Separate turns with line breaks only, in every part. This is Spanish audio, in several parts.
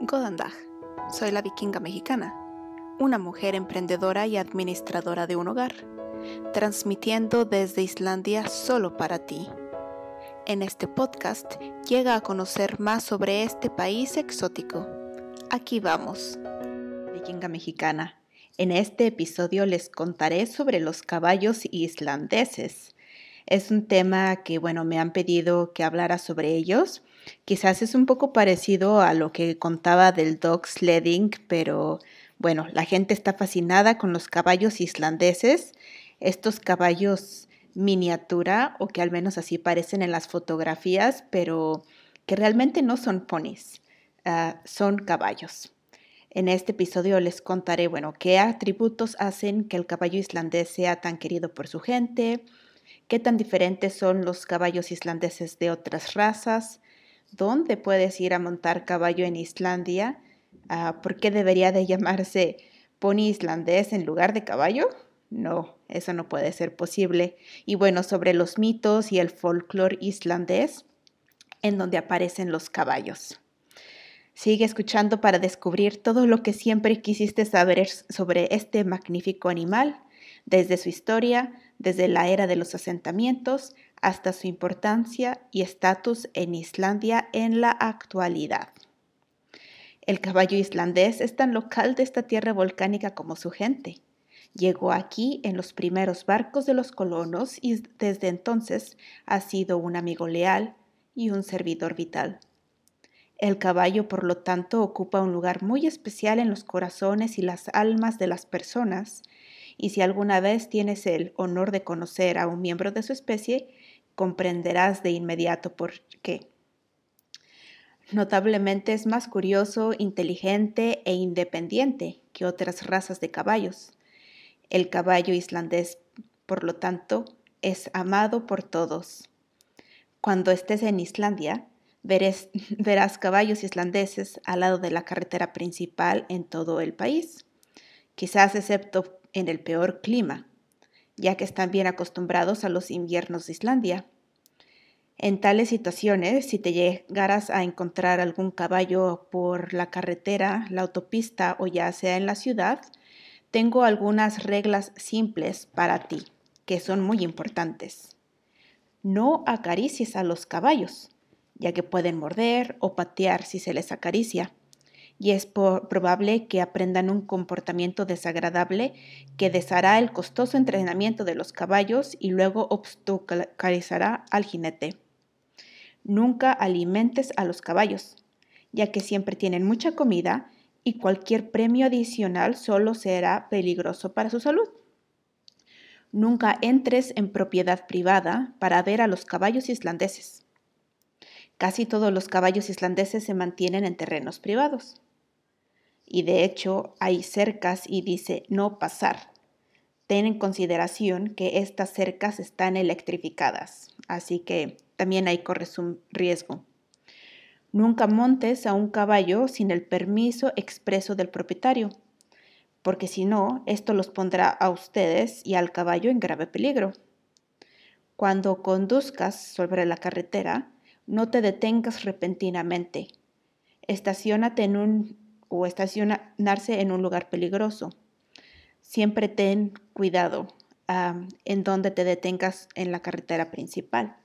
Godandag. Soy la vikinga mexicana, una mujer emprendedora y administradora de un hogar, transmitiendo desde Islandia solo para ti. En este podcast llega a conocer más sobre este país exótico. Aquí vamos.
Vikinga mexicana. En este episodio les contaré sobre los caballos islandeses. Es un tema que, bueno, me han pedido que hablara sobre ellos Quizás es un poco parecido a lo que contaba del dog sledding, pero bueno, la gente está fascinada con los caballos islandeses, estos caballos miniatura o que al menos así parecen en las fotografías, pero que realmente no son ponis, ah, son caballos. En este episodio les contaré, bueno, qué atributos hacen que el caballo islandés sea tan querido por su gente, qué tan diferentes son los caballos islandeses de otras razas, dónde puedes ir a montar caballo en Islandia, ah, ¿por qué debería de llamarse pony islandés en lugar de caballo? No, eso no puede ser posible. Y bueno, sobre los mitos y el folclore islandés, en donde aparecen los caballos. Sigue escuchando para descubrir todo lo que siempre quisiste saber sobre este magnífico animal, desde su historia, desde la era de los asentamientos, hasta su importancia y estatus en Islandia en la actualidad. El caballo islandés es tan local de esta tierra volcánica como su gente. Llegó aquí en los primeros barcos de los colonos y desde entonces ha sido un amigo leal y un servidor vital. El caballo, por lo tanto, ocupa un lugar muy especial en los corazones y las almas de las personas, y si alguna vez tienes el honor de conocer a un miembro de su especie, comprenderás de inmediato por qué. Notablemente es más curioso, inteligente e independiente que otras razas de caballos. El caballo islandés, por lo tanto, es amado por todos. Cuando estés en Islandia, verás caballos islandeses al lado de la carretera principal en todo el país, quizás excepto en el peor clima, ya que están bien acostumbrados a los inviernos de Islandia. En tales situaciones, si te llegaras a encontrar algún caballo por la carretera, la autopista o ya sea en la ciudad, tengo algunas reglas simples para ti, que son muy importantes. No acaricies a los caballos, ya que pueden morder o patear si se les acaricia y es probable que aprendan un comportamiento desagradable que deshará el costoso entrenamiento de los caballos y luego obstaculizará al jinete. Nunca alimentes a los caballos, ya que siempre tienen mucha comida y cualquier premio adicional solo será peligroso para su salud. Nunca entres en propiedad privada para ver a los caballos islandeses. Casi todos los caballos islandeses se mantienen en terrenos privados y de hecho hay cercas y dice no pasar. Ten en consideración que estas cercas están electrificadas, así que también ahí corres un riesgo. Nunca montes a un caballo sin el permiso expreso del propietario, porque si no, esto los pondrá a ustedes y al caballo en grave peligro. Cuando conduzcas sobre la carretera, no te detengas repentinamente. Estaciónate en un o estacionarse en un lugar peligroso. Siempre ten cuidado en donde te detengas en la carretera principal.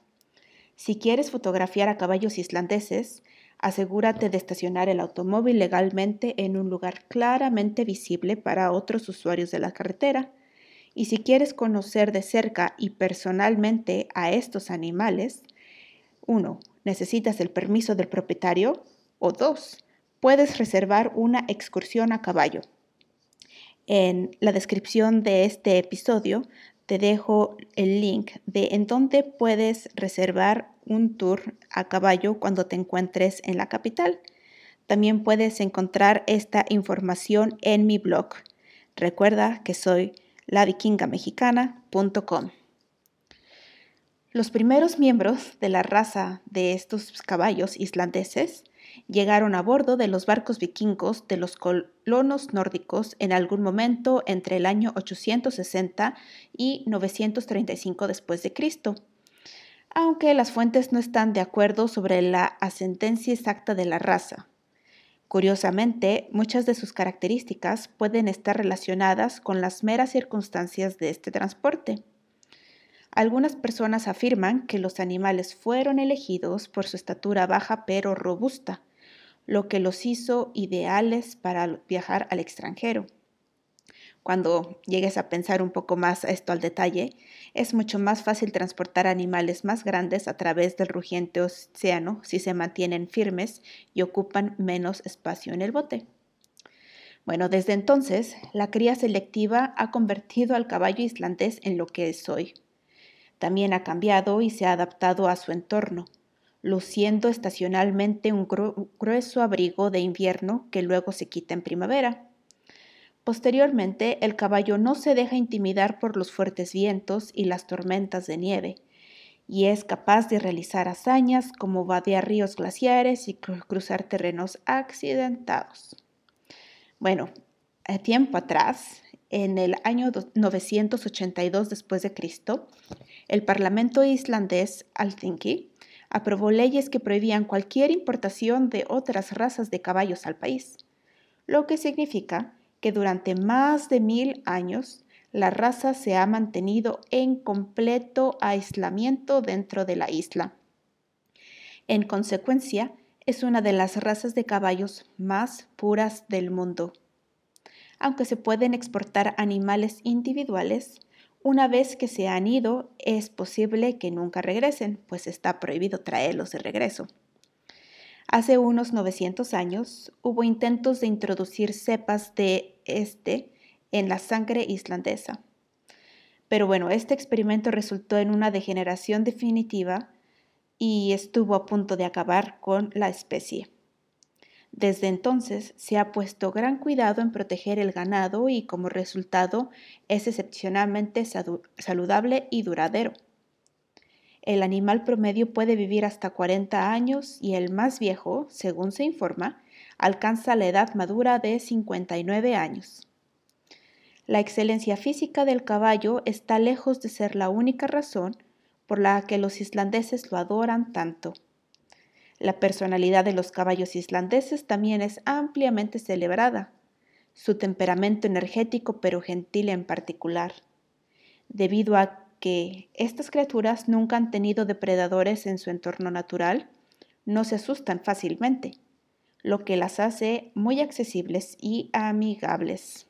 Si quieres fotografiar a caballos islandeses, asegúrate de estacionar el automóvil legalmente en un lugar claramente visible para otros usuarios de la carretera. Y si quieres conocer de cerca y personalmente a estos animales, uno, Necesitas el permiso del propietario o dos, puedes reservar una excursión a caballo. En la descripción de este episodio te dejo el link de en donde puedes reservar un tour a caballo cuando te encuentres en la capital. También puedes encontrar esta información en mi blog. Recuerda que soy lavikingamexicana.com. Los primeros miembros de la raza de estos caballos islandeses llegaron a bordo de los barcos vikingos de los colonos nórdicos en algún momento entre el año 860 y 935 después de Cristo. Aunque las fuentes no están de acuerdo sobre la ascendencia exacta de la raza. Curiosamente, muchas de sus características pueden estar relacionadas con las meras circunstancias de este transporte. Algunas personas afirman que los animales fueron elegidos por su estatura baja pero robusta, lo que los hizo ideales para viajar al extranjero. Cuando llegues a pensar un poco más esto al detalle, es mucho más fácil transportar animales más grandes a través del rugiente océano si se mantienen firmes y ocupan menos espacio en el bote. Bueno, desde entonces, la cría selectiva ha convertido al caballo islandés en lo que es hoy. También ha cambiado y se ha adaptado a su entorno, luciendo estacionalmente un grueso abrigo de invierno que luego se quita en primavera. Posteriormente, el caballo no se deja intimidar por los fuertes vientos y las tormentas de nieve, y es capaz de realizar hazañas como vadear ríos glaciares y cruzar terrenos accidentados. Bueno, a tiempo atrás, en el año 982 después de Cristo, el Parlamento islandés Althingi aprobó leyes que prohibían cualquier importación de otras razas de caballos al país, lo que significa que durante más de mil años la raza se ha mantenido en completo aislamiento dentro de la isla. En consecuencia, es una de las razas de caballos más puras del mundo. Aunque se pueden exportar animales individuales, una vez que se han ido es posible que nunca regresen, pues está prohibido traerlos de regreso. Hace unos 900 años hubo intentos de introducir cepas de este en la sangre islandesa. Pero bueno, este experimento resultó en una degeneración definitiva y estuvo a punto de acabar con la especie. Desde entonces se ha puesto gran cuidado en proteger el ganado y como resultado es excepcionalmente saludable y duradero. El animal promedio puede vivir hasta 40 años y el más viejo, según se informa, alcanza la edad madura de 59 años. La excelencia física del caballo está lejos de ser la única razón por la que los islandeses lo adoran tanto. La personalidad de los caballos islandeses también es ampliamente celebrada, su temperamento energético pero gentil en particular, debido a que estas criaturas nunca han tenido depredadores en su entorno natural, no se asustan fácilmente, lo que las hace muy accesibles y amigables.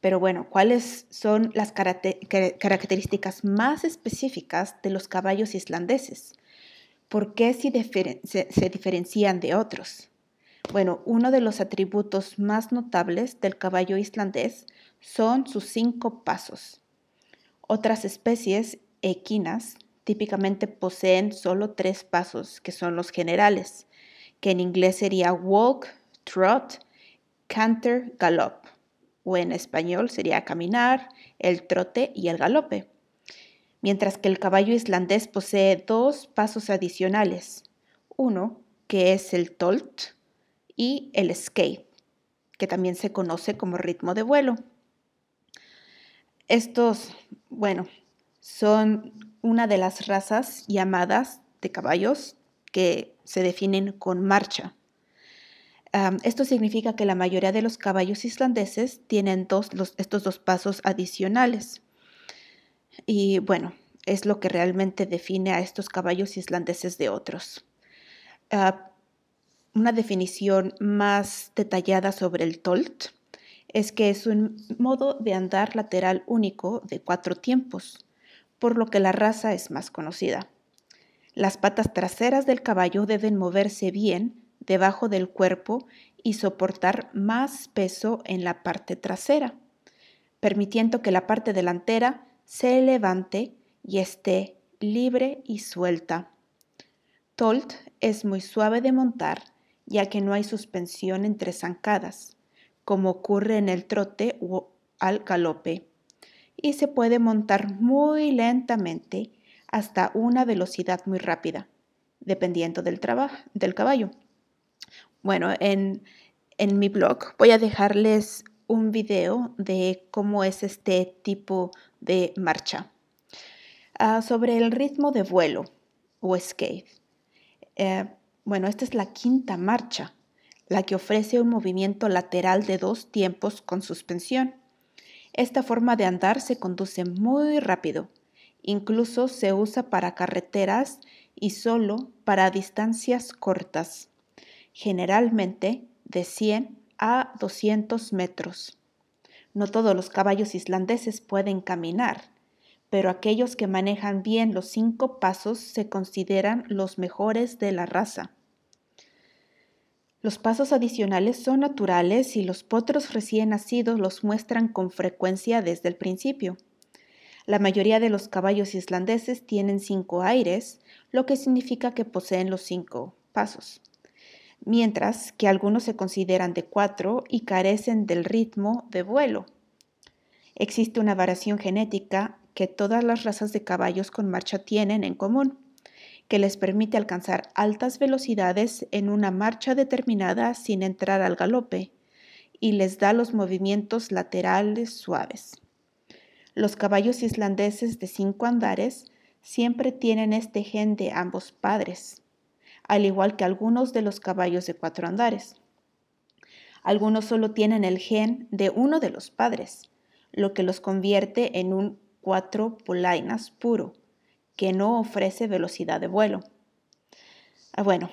Pero bueno, ¿cuáles son las características más específicas de los caballos islandeses? ¿Por qué se, se diferencian de otros? Bueno, uno de los atributos más notables del caballo islandés son sus cinco pasos. Otras especies equinas típicamente poseen solo tres pasos, que son los generales, que en inglés sería walk, trot, canter, galop, o en español sería caminar, el trote y el galope. Mientras que el caballo islandés posee dos pasos adicionales, uno que es el tolt y el skate, que también se conoce como ritmo de vuelo. Estos, bueno, son una de las razas llamadas de caballos que se definen con marcha. esto significa que la mayoría de los caballos islandeses tienen estos dos pasos adicionales. Y bueno, es lo que realmente define a estos caballos islandeses de otros. Ah, una definición más detallada sobre el tolt es que es un modo de andar lateral único de cuatro tiempos, por lo que la raza es más conocida. Las patas traseras del caballo deben moverse bien debajo del cuerpo y soportar más peso en la parte trasera, permitiendo que la parte delantera se levante y esté libre y suelta. Tolt es muy suave de montar, ya que no hay suspensión entre zancadas como ocurre en el trote o al galope, y se puede montar muy lentamente hasta una velocidad muy rápida, dependiendo del, del caballo. Bueno, en, mi blog voy a dejarles un video de cómo es este tipo de marcha. Ah, sobre el ritmo de vuelo o skate. Eh, bueno, esta es la quinta marcha la que ofrece un movimiento lateral de dos tiempos con suspensión. Esta forma de andar se conduce muy rápido, incluso se usa para carreteras y solo para distancias cortas, generalmente de 100 a 200 metros. No todos los caballos islandeses pueden caminar, pero aquellos que manejan bien los cinco pasos se consideran los mejores de la raza. Los pasos adicionales son naturales y los potros recién nacidos los muestran con frecuencia desde el principio. La mayoría de los caballos islandeses tienen cinco aires, lo que significa que poseen los cinco pasos, mientras que algunos se consideran de cuatro y carecen del ritmo de vuelo. Existe una variación genética que todas las razas de caballos con marcha tienen en común, que les permite alcanzar altas velocidades en una marcha determinada sin entrar al galope y les da los movimientos laterales suaves. Los caballos islandeses de cinco andares siempre tienen este gen de ambos padres, al igual que algunos de los caballos de cuatro andares. Algunos solo tienen el gen de uno de los padres, lo que los convierte en un cuatro polainas puro, que no ofrece velocidad de vuelo. Ah, bueno,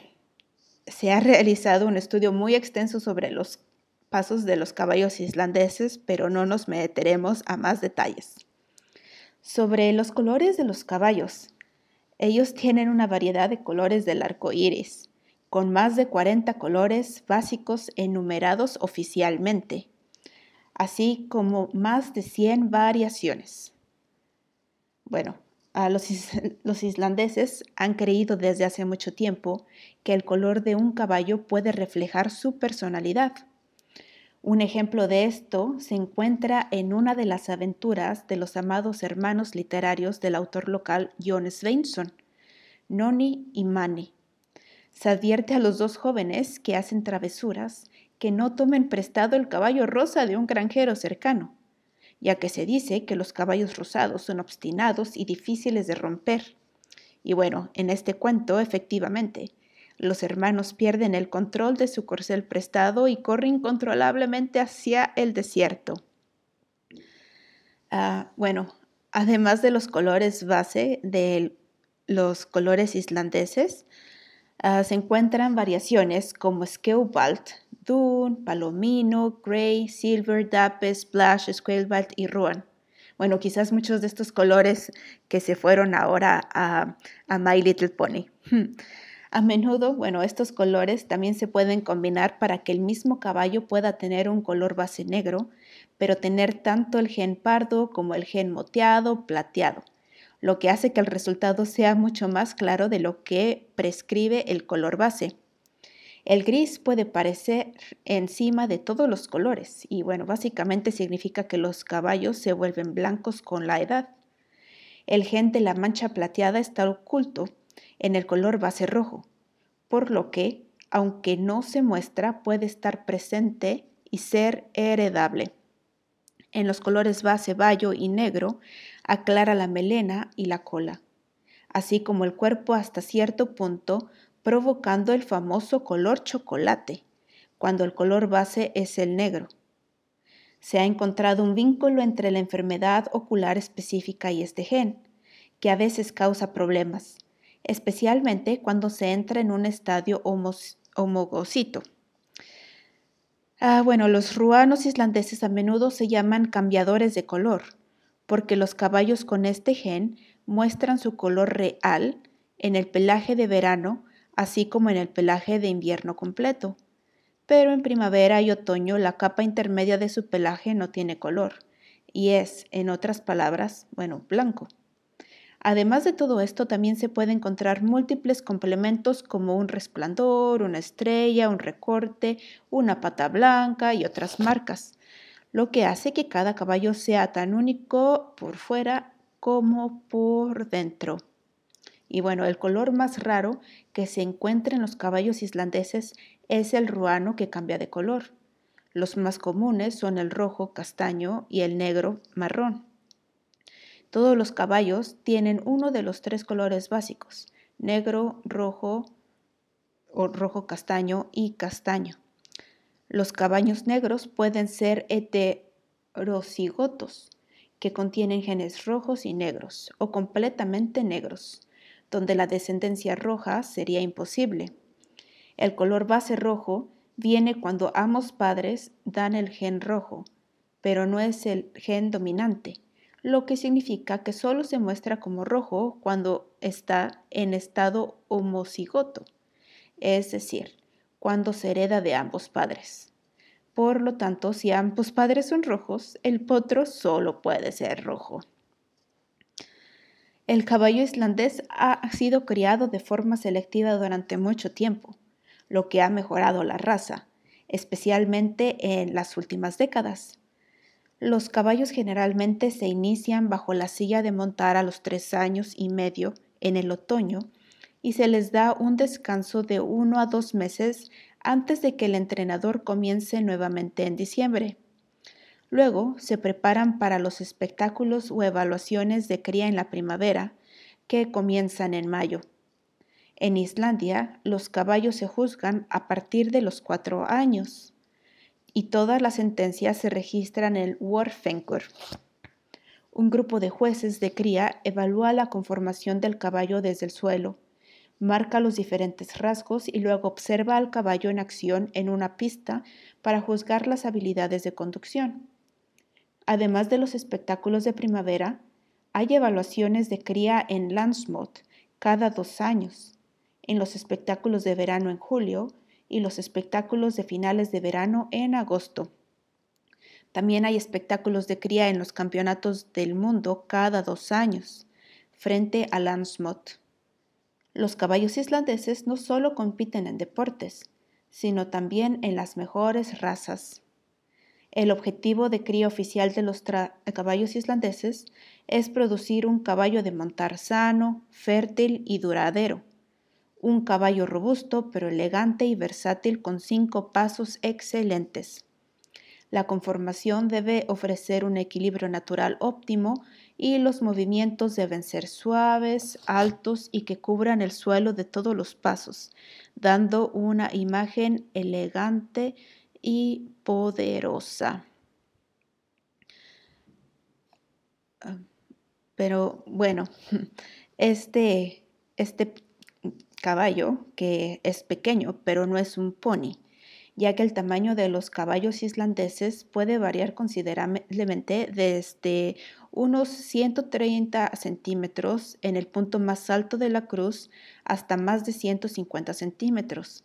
se ha realizado un estudio muy extenso sobre los pasos de los caballos islandeses, pero no nos meteremos a más detalles. Sobre los colores de los caballos. Ellos tienen una variedad de colores del arco iris, con más de 40 colores básicos enumerados oficialmente, así como más de 100 variaciones. Bueno, los, los, islandeses han creído desde hace mucho tiempo que el color de un caballo puede reflejar su personalidad. Un ejemplo de esto se encuentra en una de las aventuras de los amados hermanos literarios del autor local John Sveinsson, Noni y Mani. Se advierte a los dos jóvenes que hacen travesuras que no tomen prestado el caballo rosa de un granjero cercano ya que se dice que los caballos rosados son obstinados y difíciles de romper. Y bueno, en este cuento, efectivamente, los hermanos pierden el control de su corcel prestado y corren incontrolablemente hacia el desierto. Ah, bueno, además de los colores base de los colores islandeses, ah, se encuentran variaciones como Skeubalt, Dune, Palomino, Grey, Silver, Dape, Splash, Squalebalt y Ruan. Bueno, quizás muchos de estos colores que se fueron ahora a, a My Little Pony. A menudo, bueno, estos colores también se pueden combinar para que el mismo caballo pueda tener un color base negro, pero tener tanto el gen pardo como el gen moteado, plateado, lo que hace que el resultado sea mucho más claro de lo que prescribe el color base. El gris puede parecer encima de todos los colores y bueno, básicamente significa que los caballos se vuelven blancos con la edad. El gen de la mancha plateada está oculto en el color base rojo, por lo que, aunque no se muestra, puede estar presente y ser heredable. En los colores base bayo y negro aclara la melena y la cola, así como el cuerpo hasta cierto punto provocando el famoso color chocolate, cuando el color base es el negro. Se ha encontrado un vínculo entre la enfermedad ocular específica y este gen, que a veces causa problemas, especialmente cuando se entra en un estadio homogocito. Ah, bueno, los ruanos islandeses a menudo se llaman cambiadores de color, porque los caballos con este gen muestran su color real en el pelaje de verano así como en el pelaje de invierno completo. Pero en primavera y otoño la capa intermedia de su pelaje no tiene color y es, en otras palabras, bueno, blanco. Además de todo esto, también se puede encontrar múltiples complementos como un resplandor, una estrella, un recorte, una pata blanca y otras marcas, lo que hace que cada caballo sea tan único por fuera como por dentro. Y bueno, el color más raro que se encuentra en los caballos islandeses es el ruano que cambia de color. Los más comunes son el rojo castaño y el negro marrón. Todos los caballos tienen uno de los tres colores básicos, negro, rojo o rojo castaño y castaño. Los caballos negros pueden ser heterocigotos, que contienen genes rojos y negros, o completamente negros, donde la descendencia roja sería imposible. El color base rojo viene cuando ambos padres dan el gen rojo, pero no es el gen dominante, lo que significa que solo se muestra como rojo cuando está en estado homocigoto, es decir, cuando se hereda de ambos padres. Por lo tanto, si ambos padres son rojos, el potro solo puede ser rojo. El caballo islandés ha sido criado de forma selectiva durante mucho tiempo, lo que ha mejorado la raza, especialmente en las últimas décadas. Los caballos generalmente se inician bajo la silla de montar a los tres años y medio en el otoño y se les da un descanso de uno a dos meses antes de que el entrenador comience nuevamente en diciembre. Luego se preparan para los espectáculos o evaluaciones de cría en la primavera, que comienzan en mayo. En Islandia, los caballos se juzgan a partir de los cuatro años y todas las sentencias se registran en el. Un grupo de jueces de cría evalúa la conformación del caballo desde el suelo marca los diferentes rasgos y luego observa al caballo en acción en una pista para juzgar las habilidades de conducción. Además de los espectáculos de primavera, hay evaluaciones de cría en Landsmot cada dos años, en los espectáculos de verano en julio y los espectáculos de finales de verano en agosto. También hay espectáculos de cría en los campeonatos del mundo cada dos años, frente a Landsmot. Los caballos islandeses no solo compiten en deportes, sino también en las mejores razas. El objetivo de cría oficial de los caballos islandeses es producir un caballo de montar sano, fértil y duradero. Un caballo robusto pero elegante y versátil con cinco pasos excelentes. La conformación debe ofrecer un equilibrio natural óptimo y los movimientos deben ser suaves, altos y que cubran el suelo de todos los pasos, dando una imagen elegante y poderosa. Ah, pero bueno, este, este caballo, que es pequeño, pero no es un pony, ya que el tamaño de los caballos islandeses puede variar considerablemente desde unos 130 centímetros en el punto más alto de la cruz hasta más de 150 centímetros.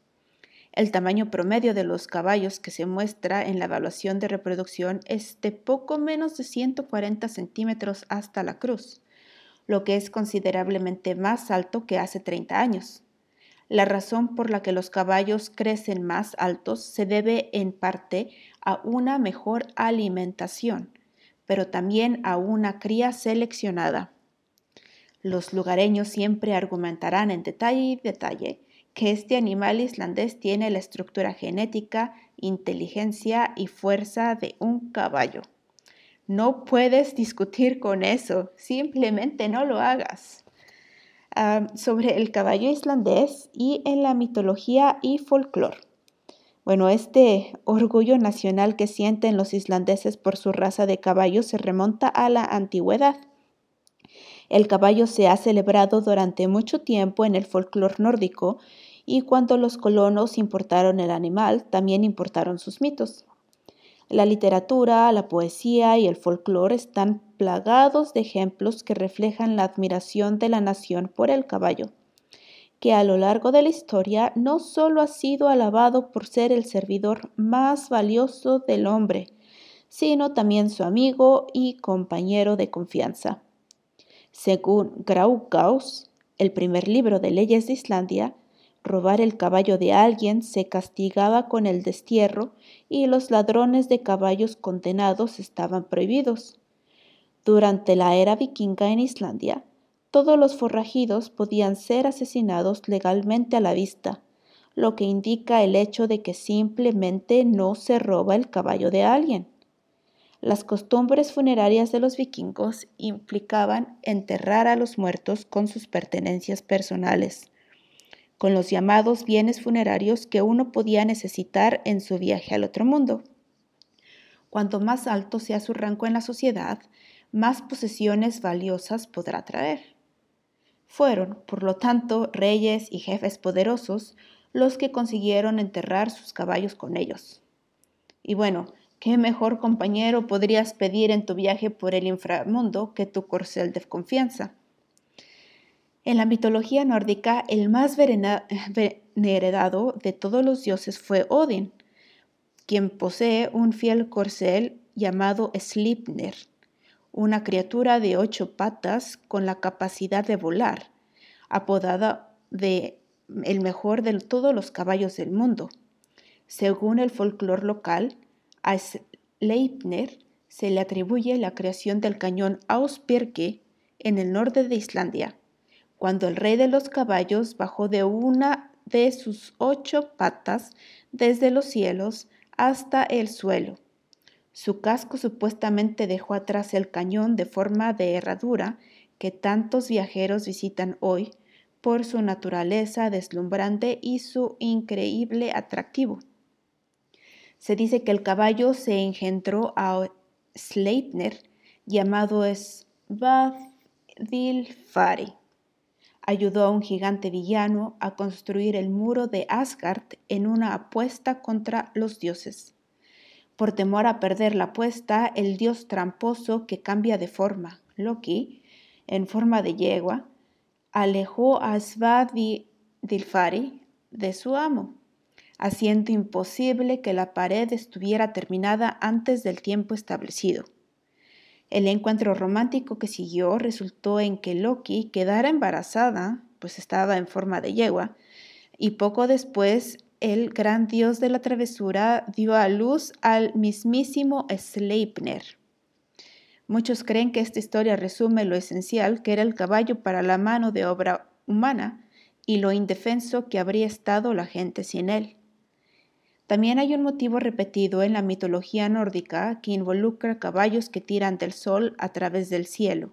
El tamaño promedio de los caballos que se muestra en la evaluación de reproducción es de poco menos de 140 centímetros hasta la cruz, lo que es considerablemente más alto que hace 30 años. La razón por la que los caballos crecen más altos se debe en parte a una mejor alimentación, pero también a una cría seleccionada. Los lugareños siempre argumentarán en detalle y detalle que este animal islandés tiene la estructura genética, inteligencia y fuerza de un caballo. No puedes discutir con eso, simplemente no lo hagas sobre el caballo islandés y en la mitología y folclore. Bueno, este orgullo nacional que sienten los islandeses por su raza de caballos se remonta a la antigüedad. El caballo se ha celebrado durante mucho tiempo en el folclore nórdico y cuando los colonos importaron el animal, también importaron sus mitos. La literatura, la poesía y el folclore están plagados de ejemplos que reflejan la admiración de la nación por el caballo, que a lo largo de la historia no solo ha sido alabado por ser el servidor más valioso del hombre, sino también su amigo y compañero de confianza. Según Graugaus, el primer libro de leyes de Islandia, Robar el caballo de alguien se castigaba con el destierro y los ladrones de caballos condenados estaban prohibidos. Durante la era vikinga en Islandia, todos los forrajidos podían ser asesinados legalmente a la vista, lo que indica el hecho de que simplemente no se roba el caballo de alguien. Las costumbres funerarias de los vikingos implicaban enterrar a los muertos con sus pertenencias personales con los llamados bienes funerarios que uno podía necesitar en su viaje al otro mundo. Cuanto más alto sea su rango en la sociedad, más posesiones valiosas podrá traer. Fueron, por lo tanto, reyes y jefes poderosos los que consiguieron enterrar sus caballos con ellos. Y bueno, ¿qué mejor compañero podrías pedir en tu viaje por el inframundo que tu corcel de confianza? En la mitología nórdica, el más venerado de todos los dioses fue Odin, quien posee un fiel corcel llamado Sleipnir, una criatura de ocho patas con la capacidad de volar, apodada de el mejor de todos los caballos del mundo. Según el folclore local, a Sleipnir se le atribuye la creación del cañón Ausbirke en el norte de Islandia, cuando el rey de los caballos bajó de una de sus ocho patas desde los cielos hasta el suelo su casco supuestamente dejó atrás el cañón de forma de herradura que tantos viajeros visitan hoy por su naturaleza deslumbrante y su increíble atractivo. Se dice que el caballo se engendró a Sleipner, llamado Svadilfari. Ayudó a un gigante villano a construir el muro de Asgard en una apuesta contra los dioses. Por temor a perder la apuesta, el dios tramposo que cambia de forma, Loki, en forma de yegua, alejó a Svadilfari de su amo, haciendo imposible que la pared estuviera terminada antes del tiempo establecido. El encuentro romántico que siguió resultó en que Loki quedara embarazada, pues estaba en forma de yegua, y poco después el gran dios de la travesura dio a luz al mismísimo Sleipner. Muchos creen que esta historia resume lo esencial que era el caballo para la mano de obra humana y lo indefenso que habría estado la gente sin él. También hay un motivo repetido en la mitología nórdica que involucra caballos que tiran del sol a través del cielo.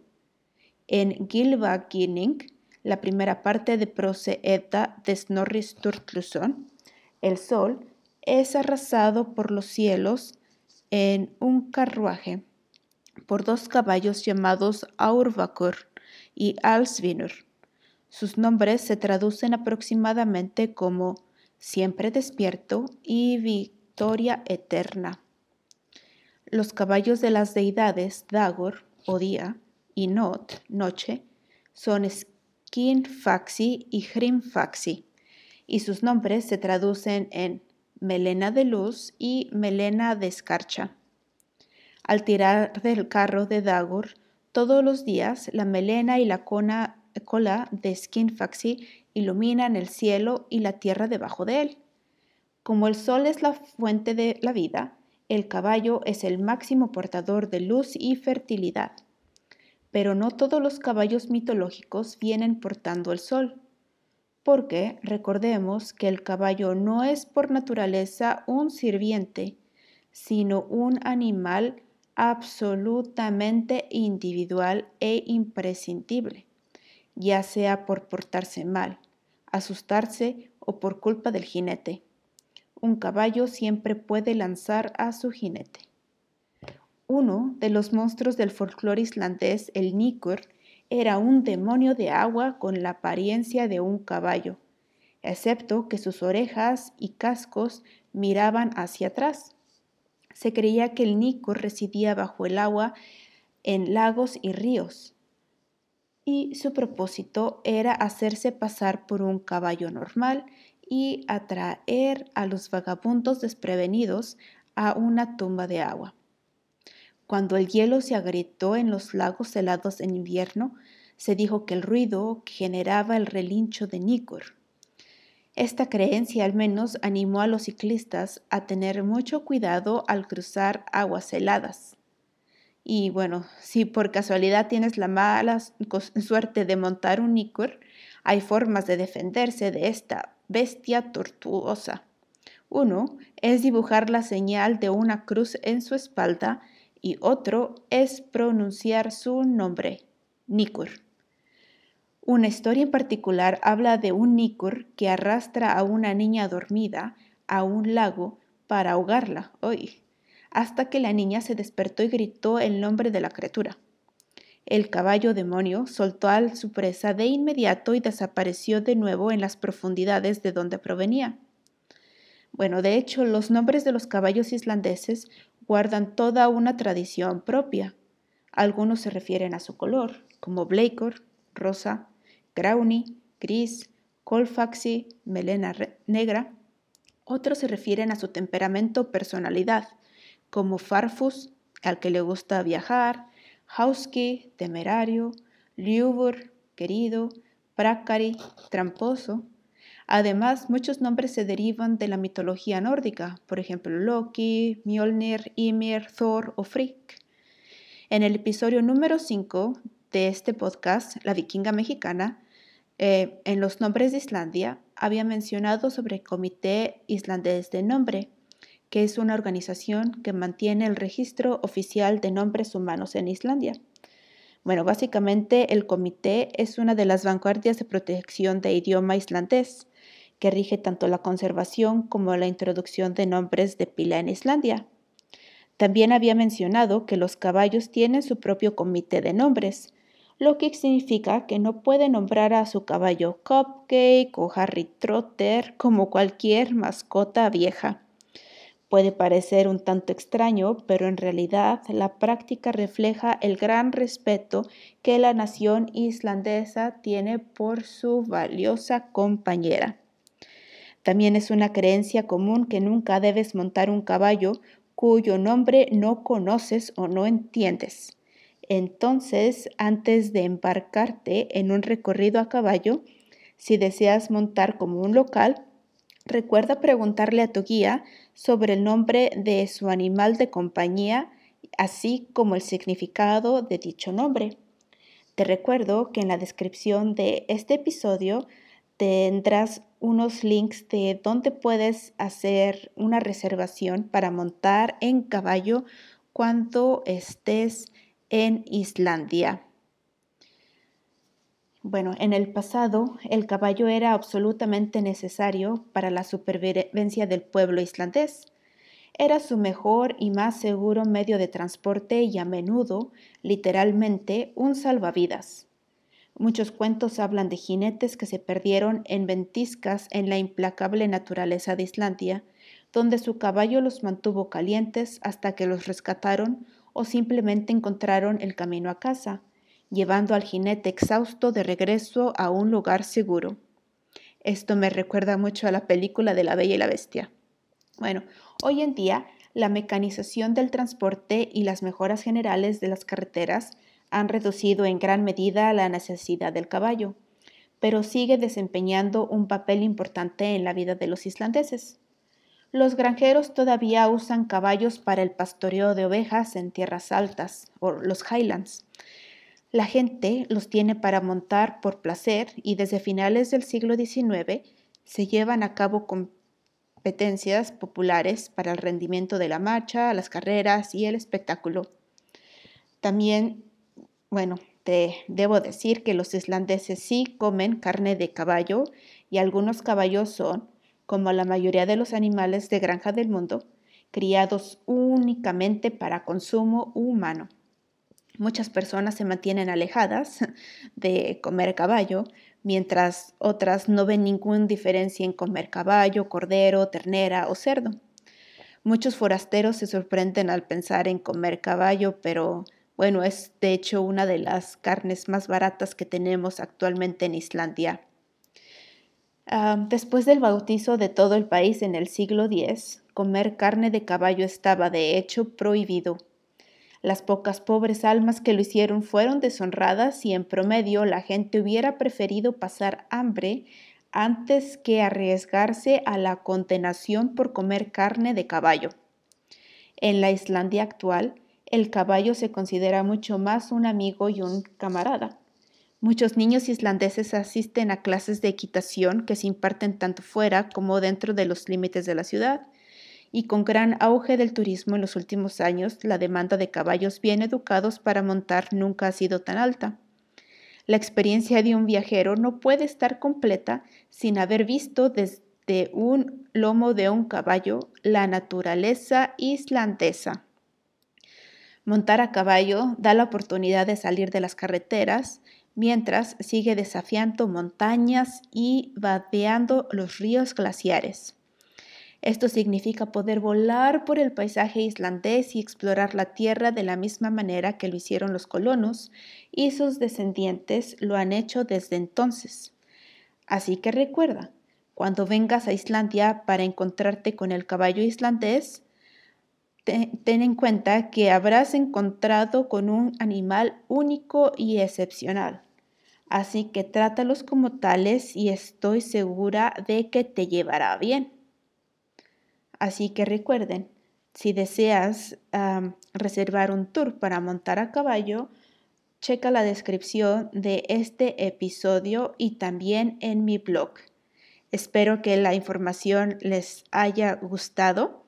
En Gylfaginning, la primera parte de Prose Edda de Snorri Sturluson, el sol es arrasado por los cielos en un carruaje por dos caballos llamados Aurvakur y Alsvinur. Sus nombres se traducen aproximadamente como siempre despierto y victoria eterna. Los caballos de las deidades Dagor o día y Not, noche, son Skinfaxi y Hrimfaxi y sus nombres se traducen en melena de luz y melena de escarcha. Al tirar del carro de Dagur, todos los días la melena y la cola de Skinfaxi iluminan el cielo y la tierra debajo de él. Como el sol es la fuente de la vida, el caballo es el máximo portador de luz y fertilidad. Pero no todos los caballos mitológicos vienen portando el sol porque recordemos que el caballo no es por naturaleza un sirviente, sino un animal absolutamente individual e imprescindible, ya sea por portarse mal, asustarse o por culpa del jinete. Un caballo siempre puede lanzar a su jinete. Uno de los monstruos del folclore islandés, el Nikur, era un demonio de agua con la apariencia de un caballo, excepto que sus orejas y cascos miraban hacia atrás. Se creía que el Nico residía bajo el agua en lagos y ríos, y su propósito era hacerse pasar por un caballo normal y atraer a los vagabundos desprevenidos a una tumba de agua. Cuando el hielo se agrietó en los lagos helados en invierno, se dijo que el ruido generaba el relincho de Nikur. Esta creencia al menos animó a los ciclistas a tener mucho cuidado al cruzar aguas heladas. Y bueno, si por casualidad tienes la mala suerte de montar un Nikur, hay formas de defenderse de esta bestia tortuosa. Uno es dibujar la señal de una cruz en su espalda y otro es pronunciar su nombre, Nikur. Una historia en particular habla de un Nikur que arrastra a una niña dormida a un lago para ahogarla, hoy, hasta que la niña se despertó y gritó el nombre de la criatura. El caballo demonio soltó a su presa de inmediato y desapareció de nuevo en las profundidades de donde provenía. Bueno, de hecho, los nombres de los caballos islandeses guardan toda una tradición propia. Algunos se refieren a su color, como Blakor, rosa, Grauny, gris, Colfaxi, melena negra. Otros se refieren a su temperamento o personalidad, como Farfus, al que le gusta viajar, Hauski, temerario, Ljubur, querido, Prakari, tramposo. Además, muchos nombres se derivan de la mitología nórdica, por ejemplo Loki, Mjolnir, Ymir, Thor o Frigg. En el episodio número 5 de este podcast, La Vikinga Mexicana, eh, en los nombres de Islandia, había mencionado sobre el Comité Islandés de Nombre, que es una organización que mantiene el registro oficial de nombres humanos en Islandia. Bueno, básicamente el comité es una de las vanguardias de protección de idioma islandés, que rige tanto la conservación como la introducción de nombres de pila en Islandia. También había mencionado que los caballos tienen su propio comité de nombres, lo que significa que no puede nombrar a su caballo Cupcake o Harry Trotter como cualquier mascota vieja. Puede parecer un tanto extraño, pero en realidad la práctica refleja el gran respeto que la nación islandesa tiene por su valiosa compañera. También es una creencia común que nunca debes montar un caballo cuyo nombre no conoces o no entiendes. Entonces, antes de embarcarte en un recorrido a caballo, si deseas montar como un local, recuerda preguntarle a tu guía sobre el nombre de su animal de compañía, así como el significado de dicho nombre. Te recuerdo que en la descripción de este episodio tendrás unos links de donde puedes hacer una reservación para montar en caballo cuando estés en Islandia. Bueno, en el pasado el caballo era absolutamente necesario para la supervivencia del pueblo islandés. Era su mejor y más seguro medio de transporte y a menudo, literalmente, un salvavidas. Muchos cuentos hablan de jinetes que se perdieron en ventiscas en la implacable naturaleza de Islandia, donde su caballo los mantuvo calientes hasta que los rescataron o simplemente encontraron el camino a casa llevando al jinete exhausto de regreso a un lugar seguro. Esto me recuerda mucho a la película de La Bella y la Bestia. Bueno, hoy en día la mecanización del transporte y las mejoras generales de las carreteras han reducido en gran medida la necesidad del caballo, pero sigue desempeñando un papel importante en la vida de los islandeses. Los granjeros todavía usan caballos para el pastoreo de ovejas en tierras altas, o los highlands, la gente los tiene para montar por placer y desde finales del siglo XIX se llevan a cabo competencias populares para el rendimiento de la marcha, las carreras y el espectáculo. También, bueno, te debo decir que los islandeses sí comen carne de caballo y algunos caballos son, como la mayoría de los animales de granja del mundo, criados únicamente para consumo humano. Muchas personas se mantienen alejadas de comer caballo, mientras otras no ven ninguna diferencia en comer caballo, cordero, ternera o cerdo. Muchos forasteros se sorprenden al pensar en comer caballo, pero bueno, es de hecho una de las carnes más baratas que tenemos actualmente en Islandia. Ah, después del bautizo de todo el país en el siglo X, comer carne de caballo estaba de hecho prohibido. Las pocas pobres almas que lo hicieron fueron deshonradas y en promedio la gente hubiera preferido pasar hambre antes que arriesgarse a la condenación por comer carne de caballo. En la Islandia actual, el caballo se considera mucho más un amigo y un camarada. Muchos niños islandeses asisten a clases de equitación que se imparten tanto fuera como dentro de los límites de la ciudad y con gran auge del turismo en los últimos años, la demanda de caballos bien educados para montar nunca ha sido tan alta. La experiencia de un viajero no puede estar completa sin haber visto desde un lomo de un caballo la naturaleza islandesa. Montar a caballo da la oportunidad de salir de las carreteras mientras sigue desafiando montañas y vadeando los ríos glaciares. Esto significa poder volar por el paisaje islandés y explorar la tierra de la misma manera que lo hicieron los colonos y sus descendientes lo han hecho desde entonces. Así que recuerda, cuando vengas a Islandia para encontrarte con el caballo islandés, ten en cuenta que habrás encontrado con un animal único y excepcional. Así que trátalos como tales y estoy segura de que te llevará bien. Así que recuerden, si deseas reservar un tour para montar a caballo, checa la descripción de este episodio y también en mi blog. Espero que la información les haya gustado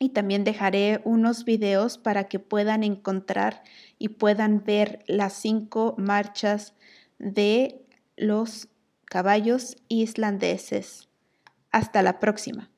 y también dejaré unos videos para que puedan encontrar y puedan ver las cinco marchas de los caballos islandeses. Hasta la próxima.